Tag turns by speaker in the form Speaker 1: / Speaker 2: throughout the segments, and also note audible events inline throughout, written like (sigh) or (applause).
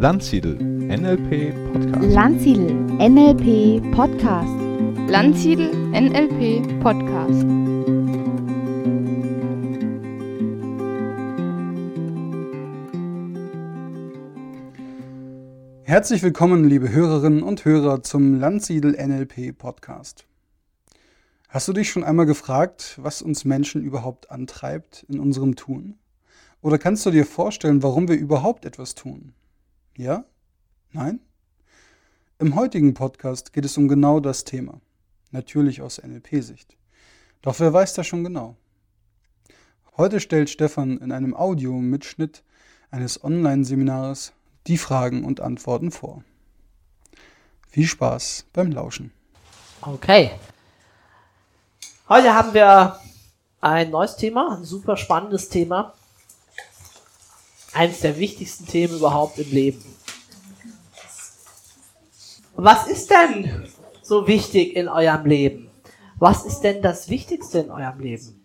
Speaker 1: Landsiedel NLP Podcast.
Speaker 2: Landsiedel NLP Podcast.
Speaker 3: Landsiedel NLP Podcast.
Speaker 4: Herzlich willkommen, liebe Hörerinnen und Hörer, zum Landsiedel NLP Podcast. Hast du dich schon einmal gefragt, was uns Menschen überhaupt antreibt in unserem Tun? Oder kannst du dir vorstellen, warum wir überhaupt etwas tun? Ja? Nein? Im heutigen Podcast geht es um genau das Thema. Natürlich aus NLP-Sicht. Doch wer weiß das schon genau? Heute stellt Stefan in einem Audio-Mitschnitt eines Online-Seminars die Fragen und Antworten vor. Viel Spaß beim Lauschen.
Speaker 5: Okay. Heute haben wir ein neues Thema, ein super spannendes Thema eines der wichtigsten Themen überhaupt im Leben. Was ist denn so wichtig in eurem Leben? Was ist denn das Wichtigste in eurem Leben?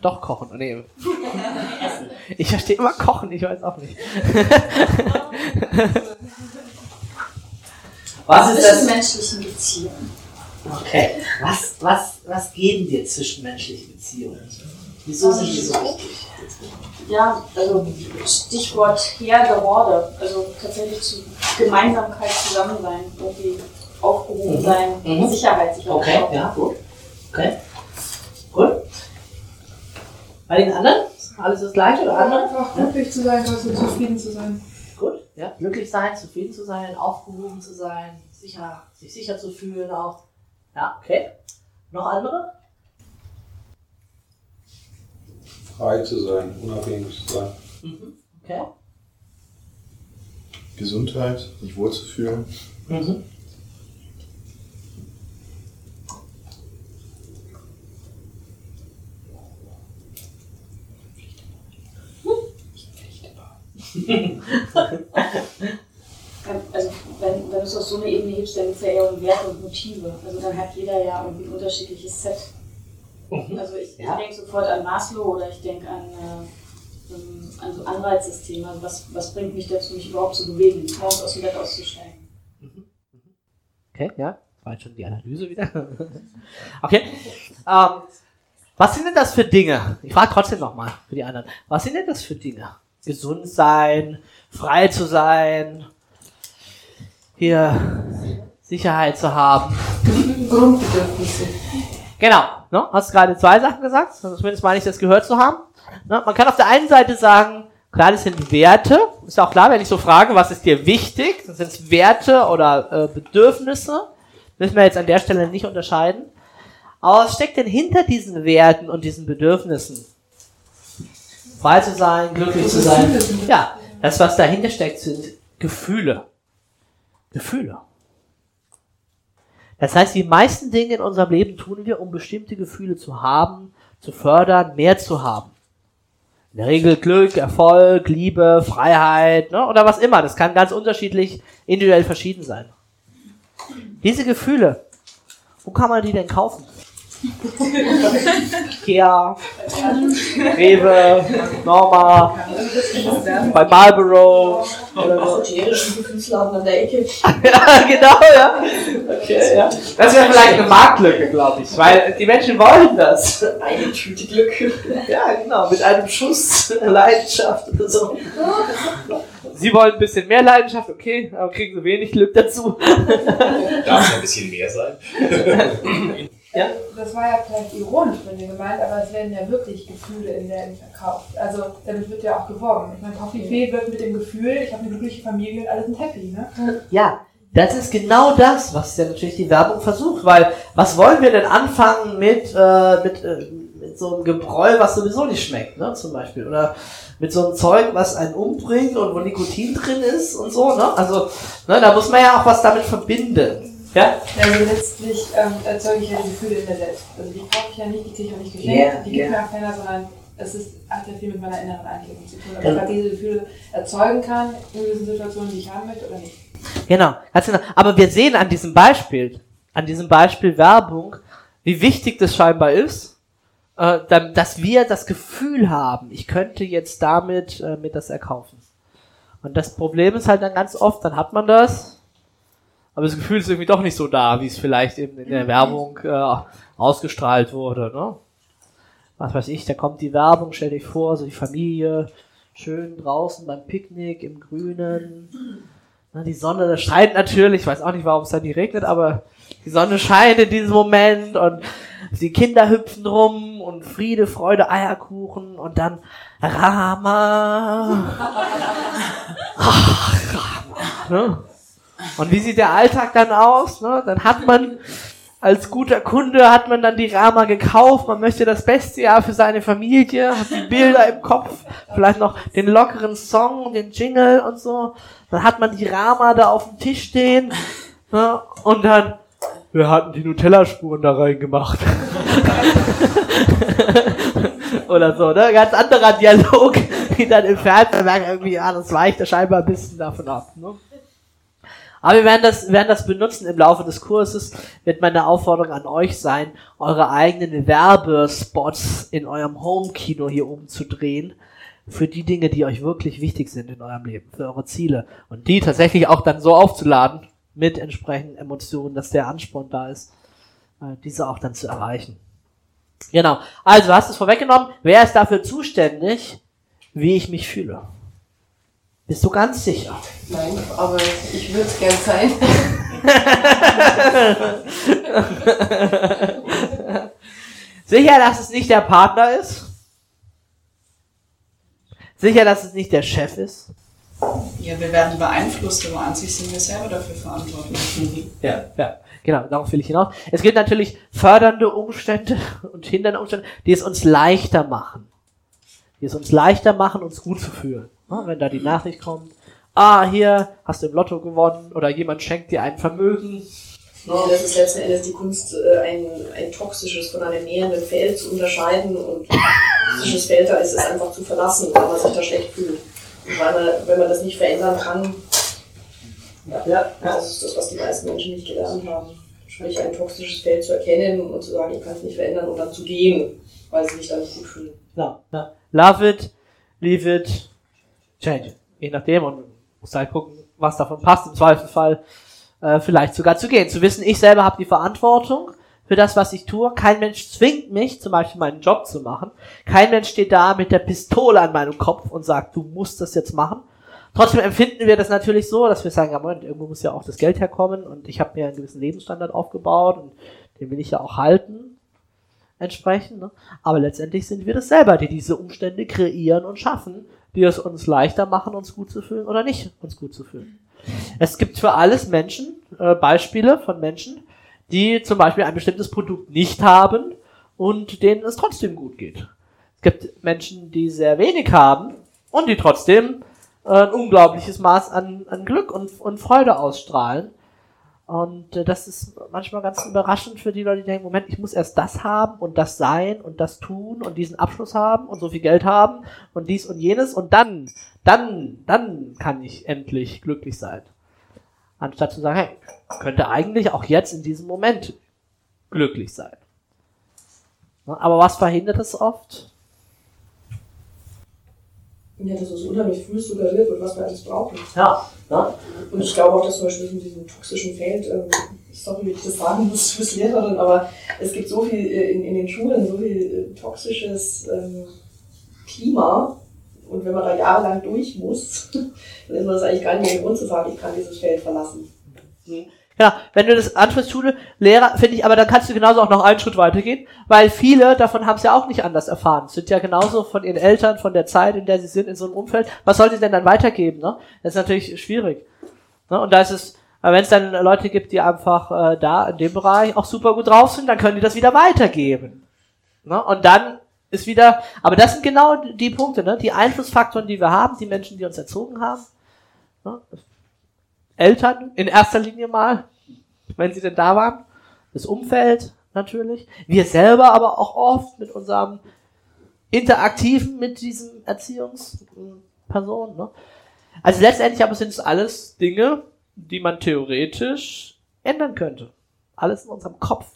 Speaker 5: Doch kochen, nee. Ich verstehe immer kochen, ich weiß auch nicht. Was ist das?
Speaker 6: Zwischenmenschlichen Beziehungen.
Speaker 5: Okay. Was, was, was geben dir zwischenmenschliche Beziehungen? Wieso sind die so wichtig?
Speaker 6: Ja, also Stichwort Herde, Horde. Also tatsächlich zu Gemeinsamkeit, Zusammensein, irgendwie aufgehoben
Speaker 5: Mhm.
Speaker 6: sein,
Speaker 5: Mhm.
Speaker 6: Sicherheit sich
Speaker 5: Okay,
Speaker 6: aufbauen.
Speaker 5: ja, gut. Okay. Gut. Bei den anderen? Alles das gleiche oder andere?
Speaker 7: Einfach glücklich zu sein, also zufrieden zu sein.
Speaker 5: Gut. Ja. Glücklich sein, zufrieden zu sein, aufgehoben zu sein, sicher, sich sicher zu fühlen auch. Ja, okay. Noch andere?
Speaker 8: Frei zu sein, unabhängig zu sein.
Speaker 5: Mhm. Okay.
Speaker 8: Gesundheit, sich wohlzufühlen.
Speaker 5: Mhm.
Speaker 6: Also wenn, wenn du es auf so eine Ebene hebst, dann geht es ja eher um Werte und Motive. Also dann hat jeder ja irgendwie ein unterschiedliches Set.
Speaker 5: Mhm.
Speaker 6: Also ich,
Speaker 5: Ja.
Speaker 6: ich denke sofort an Maslow oder ich denke an, äh, ähm, an so Anreizsysteme. Also was, was bringt mich dazu, mich überhaupt zu bewegen, morgens aus dem Bett auszusteigen.
Speaker 5: Okay, ja. Das war jetzt schon die Analyse wieder. (laughs) okay. Ähm, was sind denn das für Dinge? Ich frage trotzdem nochmal für die anderen. Was sind denn das für Dinge? Gesund sein, frei zu sein, hier Sicherheit zu haben. (laughs)
Speaker 7: Grundbedürfnisse.
Speaker 5: Genau, ne? hast gerade zwei Sachen gesagt, zumindest meine ich das gehört zu haben. Ne? Man kann auf der einen Seite sagen, klar, das sind Werte, ist auch klar, wenn ich so frage, was ist dir wichtig, dann sind es Werte oder äh, Bedürfnisse, müssen wir jetzt an der Stelle nicht unterscheiden. Aber was steckt denn hinter diesen Werten und diesen Bedürfnissen? Frei zu sein, glücklich zu sein. Ja, das, was dahinter steckt, sind Gefühle. Gefühle. Das heißt, die meisten Dinge in unserem Leben tun wir, um bestimmte Gefühle zu haben, zu fördern, mehr zu haben. In der Regel Glück, Erfolg, Liebe, Freiheit ne, oder was immer. Das kann ganz unterschiedlich, individuell verschieden sein. Diese Gefühle, wo kann man die denn kaufen? Ikea, Rewe, Norma, bei Marlboro oder so.
Speaker 6: An der Ecke.
Speaker 5: ja, genau, ja. Okay, ja. Das wäre vielleicht eine Marktlücke, glaube ich, weil die Menschen wollen das.
Speaker 6: Eine Tüte Glück.
Speaker 5: Ja, genau, mit einem Schuss Leidenschaft oder so. Sie wollen ein bisschen mehr Leidenschaft, okay, aber kriegen sie wenig Glück dazu.
Speaker 9: Darf es ein bisschen mehr sein? (laughs)
Speaker 7: Das war ja vielleicht ironisch von dir gemeint, aber es werden ja wirklich Gefühle in Läden verkauft. Also damit wird ja auch geworben. Ich meine, Coffee wird mit dem Gefühl, ich habe eine glückliche Familie und alle sind happy, ne?
Speaker 5: Ja, das ist genau das, was ja natürlich die Werbung versucht, weil was wollen wir denn anfangen mit, äh, mit, äh, mit so einem Gebräu, was sowieso nicht schmeckt, ne, zum Beispiel, oder mit so einem Zeug, was einen umbringt und wo Nikotin drin ist und so, ne, also, ne, da muss man ja auch was damit verbinden. Ja?
Speaker 7: Also letztlich ähm, erzeuge ich ja die Gefühle in mir selbst. Also die kaufe ich ja nicht, die kriege ich auch nicht geschenkt,
Speaker 5: Ja,
Speaker 7: die gibt
Speaker 5: ja.
Speaker 7: mir auch keiner, sondern es ist, hat ja viel mit meiner inneren Einstellung zu tun. Ob ich gerade diese Gefühle erzeugen kann in gewissen Situationen, die ich haben möchte oder nicht.
Speaker 5: Genau, ganz genau. Aber wir sehen an diesem Beispiel, an diesem Beispiel Werbung, wie wichtig das scheinbar ist, äh, dann- dass wir das Gefühl haben, ich könnte jetzt damit äh, mir das erkaufen. Und das Problem ist halt dann ganz oft, dann hat man das, aber das Gefühl ist irgendwie doch nicht so da, wie es vielleicht eben in der Werbung äh, ausgestrahlt wurde. Ne? Was weiß ich, da kommt die Werbung, stell dich vor, so die Familie, schön draußen beim Picknick im Grünen. Na, die Sonne das scheint natürlich, ich weiß auch nicht, warum es da nie regnet, aber die Sonne scheint in diesem Moment und die Kinder hüpfen rum und Friede, Freude, Eierkuchen und dann Rama. (laughs) Ach, Rama. Ne? Und wie sieht der Alltag dann aus? Ne? Dann hat man als guter Kunde hat man dann die Rama gekauft, man möchte das beste Jahr für seine Familie, hat die Bilder im Kopf, vielleicht noch den lockeren Song, den Jingle und so. Dann hat man die Rama da auf dem Tisch stehen ne? und dann, wir hatten die Nutella-Spuren da reingemacht. (laughs) Oder so, ne? Ganz anderer Dialog, (laughs) die dann im Fernsehen irgendwie, ja, das weicht da scheinbar ein bisschen davon ab. Ne? Aber wir werden das, werden das benutzen im Laufe des Kurses, wird meine Aufforderung an euch sein, eure eigenen Werbespots in eurem Home-Kino hier oben zu drehen, für die Dinge, die euch wirklich wichtig sind in eurem Leben, für eure Ziele. Und die tatsächlich auch dann so aufzuladen, mit entsprechenden Emotionen, dass der Ansporn da ist, äh, diese auch dann zu erreichen. Genau. Also, du hast es vorweggenommen. Wer ist dafür zuständig, wie ich mich fühle? Bist du ganz sicher?
Speaker 10: Nein, aber ich würde es gern sein. (laughs)
Speaker 5: sicher, dass es nicht der Partner ist? Sicher, dass es nicht der Chef ist?
Speaker 10: Ja, wir werden beeinflusst, aber an sich sind wir selber dafür verantwortlich.
Speaker 5: Ja, ja. Genau, darauf will ich hinaus. Es gibt natürlich fördernde Umstände und hindernde Umstände, die es uns leichter machen. Die es uns leichter machen, uns gut zu fühlen. Ja, wenn da die Nachricht kommt, ah, hier hast du im Lotto gewonnen oder jemand schenkt dir ein Vermögen.
Speaker 11: Ja, das ist letzten Endes die Kunst, äh, ein, ein toxisches von einem nährenden Feld zu unterscheiden und toxisches Feld, da ist es einfach zu verlassen, weil man sich da schlecht fühlt. Und weil man, wenn man das nicht verändern kann, ja, ja, das ist das, was die meisten Menschen nicht gelernt haben. Sprich, ein toxisches Feld zu erkennen und zu sagen, ich kann es nicht verändern und dann zu gehen, weil sie sich dann nicht gut fühlen.
Speaker 5: Ja, ja. Love it, leave it, change. Je nachdem und muss halt gucken, was davon passt. Im Zweifelsfall äh, vielleicht sogar zu gehen. Zu wissen, ich selber habe die Verantwortung für das, was ich tue. Kein Mensch zwingt mich, zum Beispiel meinen Job zu machen. Kein Mensch steht da mit der Pistole an meinem Kopf und sagt, du musst das jetzt machen. Trotzdem empfinden wir das natürlich so, dass wir sagen, ja Moment, irgendwo muss ja auch das Geld herkommen und ich habe mir einen gewissen Lebensstandard aufgebaut und den will ich ja auch halten entsprechend. Ne? Aber letztendlich sind wir das selber, die diese Umstände kreieren und schaffen, die es uns leichter machen, uns gut zu fühlen oder nicht uns gut zu fühlen. Es gibt für alles Menschen, äh, Beispiele von Menschen, die zum Beispiel ein bestimmtes Produkt nicht haben und denen es trotzdem gut geht. Es gibt Menschen, die sehr wenig haben und die trotzdem äh, ein unglaubliches Maß an, an Glück und, und Freude ausstrahlen. Und äh, das ist manchmal ganz überraschend für die Leute, die denken, Moment, ich muss erst das haben und das sein und das tun und diesen Abschluss haben und so viel Geld haben und dies und jenes und dann, dann, dann kann ich endlich glücklich sein. Anstatt zu sagen, hey, könnte eigentlich auch jetzt in diesem Moment glücklich sein. Aber was verhindert es oft?
Speaker 11: Ja, dass es unheimlich früh suggeriert wird, was wir alles brauchen.
Speaker 5: Ja. ja.
Speaker 11: Und ich glaube auch, dass zum Beispiel in diesem toxischen Feld, ähm, sorry, wie ich das sagen muss fürs Lehrerin, aber es gibt so viel äh, in, in den Schulen, so viel äh, toxisches ähm, Klima. Und wenn man da jahrelang durch muss, (laughs) dann ist man das eigentlich gar nicht mehr im Grund zu sagen, ich kann dieses Feld verlassen.
Speaker 5: Mhm. Genau, wenn du das ansprichst, Schule, Lehrer, finde ich, aber dann kannst du genauso auch noch einen Schritt weitergehen, weil viele davon haben es ja auch nicht anders erfahren. Sind ja genauso von ihren Eltern, von der Zeit, in der sie sind, in so einem Umfeld. Was soll sie denn dann weitergeben? Ne? Das ist natürlich schwierig. Ne? Und da ist es, wenn es dann Leute gibt, die einfach äh, da in dem Bereich auch super gut drauf sind, dann können die das wieder weitergeben. Ne? Und dann ist wieder, aber das sind genau die Punkte, ne? die Einflussfaktoren, die wir haben, die Menschen, die uns erzogen haben. Ne? Eltern in erster Linie mal, wenn sie denn da waren. Das Umfeld natürlich. Wir selber aber auch oft mit unserem Interaktiven mit diesen Erziehungspersonen. Ne? Also letztendlich aber sind es alles Dinge, die man theoretisch ändern könnte. Alles in unserem Kopf.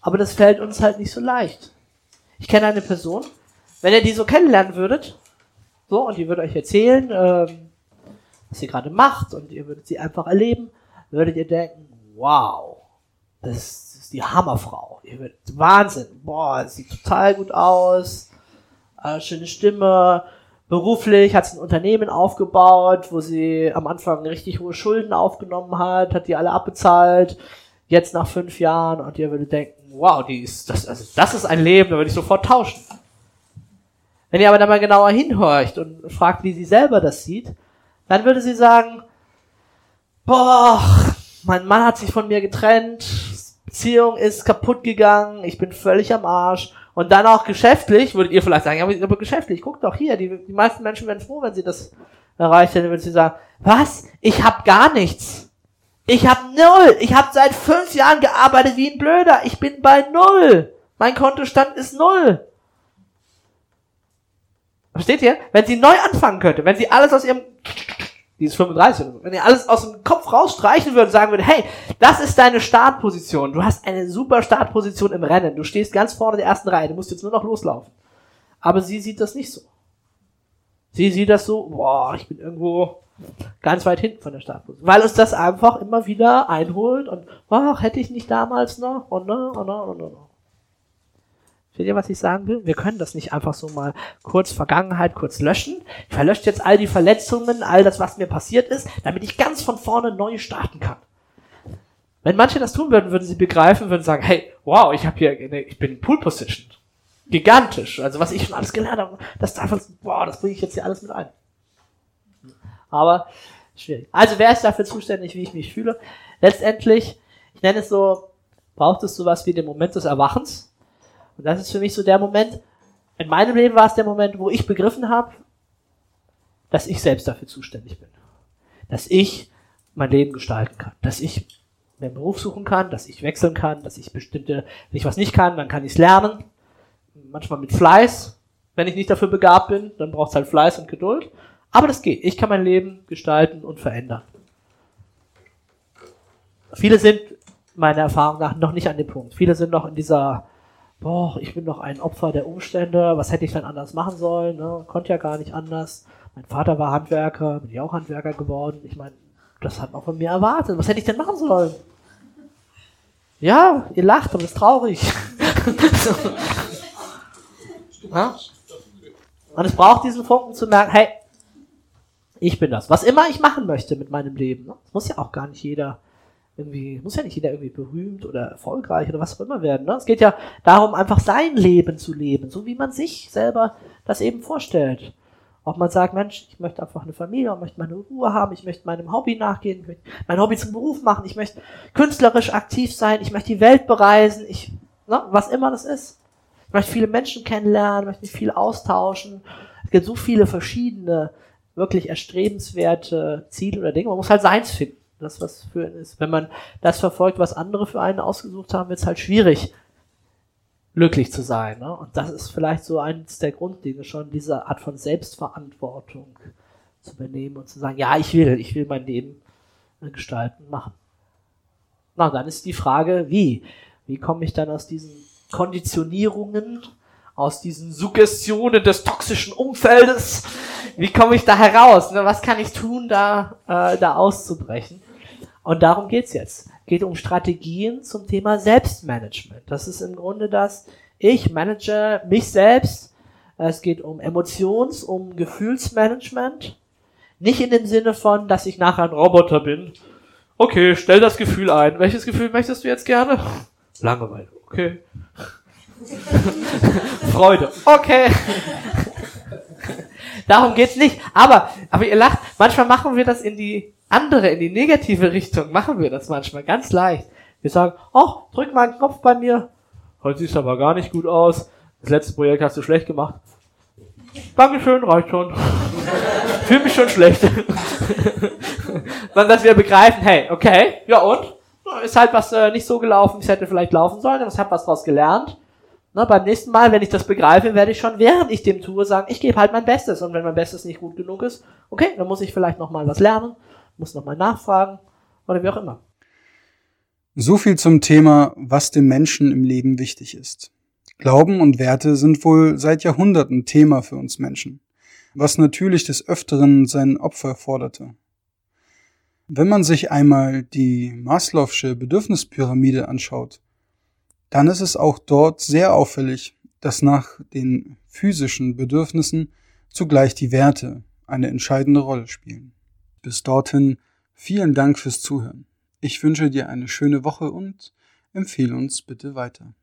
Speaker 5: Aber das fällt uns halt nicht so leicht. Ich kenne eine Person, wenn ihr die so kennenlernen würdet, so, und die würde euch erzählen, ähm, was sie gerade macht und ihr würdet sie einfach erleben, würdet ihr denken, wow, das ist die Hammerfrau. Ihr würdet, Wahnsinn, boah, sieht total gut aus, äh, schöne Stimme, beruflich hat sie ein Unternehmen aufgebaut, wo sie am Anfang richtig hohe Schulden aufgenommen hat, hat die alle abbezahlt, jetzt nach fünf Jahren und ihr würdet denken, wow, die ist, das, also das ist ein Leben, da würde ich sofort tauschen. Wenn ihr aber dann mal genauer hinhorcht und fragt, wie sie selber das sieht, dann würde sie sagen, boah, mein Mann hat sich von mir getrennt, Beziehung ist kaputt gegangen, ich bin völlig am Arsch. Und dann auch geschäftlich, würdet ihr vielleicht sagen, ja, aber geschäftlich, guck doch hier, die, die meisten Menschen werden froh, wenn sie das erreicht hätten, würden sie sagen, was? Ich hab gar nichts. Ich hab null. Ich hab seit fünf Jahren gearbeitet wie ein Blöder. Ich bin bei null. Mein Kontostand ist null. Versteht ihr? Wenn sie neu anfangen könnte, wenn sie alles aus ihrem, die ist 35 oder so, wenn ihr alles aus dem Kopf rausstreichen würde und sagen würde, hey, das ist deine Startposition, du hast eine super Startposition im Rennen, du stehst ganz vorne der ersten Reihe, du musst jetzt nur noch loslaufen. Aber sie sieht das nicht so. Sie sieht das so, boah, ich bin irgendwo ganz weit hinten von der Startposition. Weil uns das einfach immer wieder einholt und, ach, hätte ich nicht damals noch, und und und und ne. Seht ihr, was ich sagen will? Wir können das nicht einfach so mal kurz Vergangenheit kurz löschen. Ich verlösche jetzt all die Verletzungen, all das, was mir passiert ist, damit ich ganz von vorne neu starten kann. Wenn manche das tun würden, würden sie begreifen, würden sagen, hey, wow, ich habe hier, ich bin Pool Position. Gigantisch. Also was ich schon alles gelernt habe, das darf uns, wow, das bringe ich jetzt hier alles mit ein. Aber schwierig. Also wer ist dafür zuständig, wie ich mich fühle? Letztendlich, ich nenne es so, braucht es sowas wie den Moment des Erwachens und das ist für mich so der Moment, in meinem Leben war es der Moment, wo ich begriffen habe, dass ich selbst dafür zuständig bin. Dass ich mein Leben gestalten kann. Dass ich mir einen Beruf suchen kann, dass ich wechseln kann, dass ich bestimmte, wenn ich was nicht kann, dann kann ich es lernen. Manchmal mit Fleiß. Wenn ich nicht dafür begabt bin, dann braucht es halt Fleiß und Geduld. Aber das geht. Ich kann mein Leben gestalten und verändern. Viele sind meiner Erfahrung nach noch nicht an dem Punkt. Viele sind noch in dieser boah, ich bin doch ein Opfer der Umstände, was hätte ich dann anders machen sollen, ne? konnte ja gar nicht anders. Mein Vater war Handwerker, bin ich auch Handwerker geworden. Ich meine, das hat man von mir erwartet. Was hätte ich denn machen sollen? Ja, ihr lacht und ist traurig. (laughs) Und es braucht diesen Funken zu merken, hey, ich bin das. Was immer ich machen möchte mit meinem Leben. Ne? Das muss ja auch gar nicht jeder irgendwie, muss ja nicht jeder irgendwie berühmt oder erfolgreich oder was auch immer werden. Ne? Es geht ja darum, einfach sein Leben zu leben, so wie man sich selber das eben vorstellt. Ob man sagt, Mensch, ich möchte einfach eine Familie, ich möchte meine Ruhe haben, ich möchte meinem Hobby nachgehen, ich möchte mein Hobby zum Beruf machen, ich möchte künstlerisch aktiv sein, ich möchte die Welt bereisen, ich, ne, was immer das ist. Ich möchte viele Menschen kennenlernen, möchte mich viel austauschen. Es gibt so viele verschiedene, wirklich erstrebenswerte Ziele oder Dinge. Man muss halt seins finden das, was für ihn ist. Wenn man das verfolgt, was andere für einen ausgesucht haben, wird es halt schwierig, glücklich zu sein. Ne? Und das ist vielleicht so eines der Grunddinge schon, diese Art von Selbstverantwortung zu übernehmen und zu sagen, ja, ich will, ich will mein Leben gestalten, machen. Na, dann ist die Frage, wie? Wie komme ich dann aus diesen Konditionierungen, aus diesen Suggestionen des toxischen Umfeldes, wie komme ich da heraus? Ne? Was kann ich tun, da, äh, da auszubrechen? Und darum geht's jetzt. Geht um Strategien zum Thema Selbstmanagement. Das ist im Grunde das, ich manage mich selbst. Es geht um Emotions-, um Gefühlsmanagement. Nicht in dem Sinne von, dass ich nachher ein Roboter bin. Okay, stell das Gefühl ein. Welches Gefühl möchtest du jetzt gerne? Langeweile. Okay. (laughs) Freude. Okay. (laughs) Darum geht's nicht. Aber, aber ihr lacht, manchmal machen wir das in die andere, in die negative Richtung, machen wir das manchmal ganz leicht. Wir sagen, ach, drück mal einen Knopf bei mir. Heute siehst du aber gar nicht gut aus. Das letzte Projekt hast du schlecht gemacht. Dankeschön, reicht schon. (laughs) Fühl mich schon schlecht. (laughs) Sondern dass wir begreifen, hey, okay, ja und? Ist halt was äh, nicht so gelaufen, wie es hätte vielleicht laufen sollen, aber ich habe was daraus gelernt. Na, beim nächsten Mal, wenn ich das begreife, werde ich schon, während ich dem tue, sagen, ich gebe halt mein Bestes. Und wenn mein Bestes nicht gut genug ist, okay, dann muss ich vielleicht nochmal was lernen, muss nochmal nachfragen oder wie auch immer.
Speaker 4: So viel zum Thema, was dem Menschen im Leben wichtig ist. Glauben und Werte sind wohl seit Jahrhunderten Thema für uns Menschen, was natürlich des Öfteren sein Opfer forderte. Wenn man sich einmal die Maslow'sche Bedürfnispyramide anschaut, dann ist es auch dort sehr auffällig, dass nach den physischen Bedürfnissen zugleich die Werte eine entscheidende Rolle spielen. Bis dorthin vielen Dank fürs Zuhören. Ich wünsche dir eine schöne Woche und empfehle uns bitte weiter.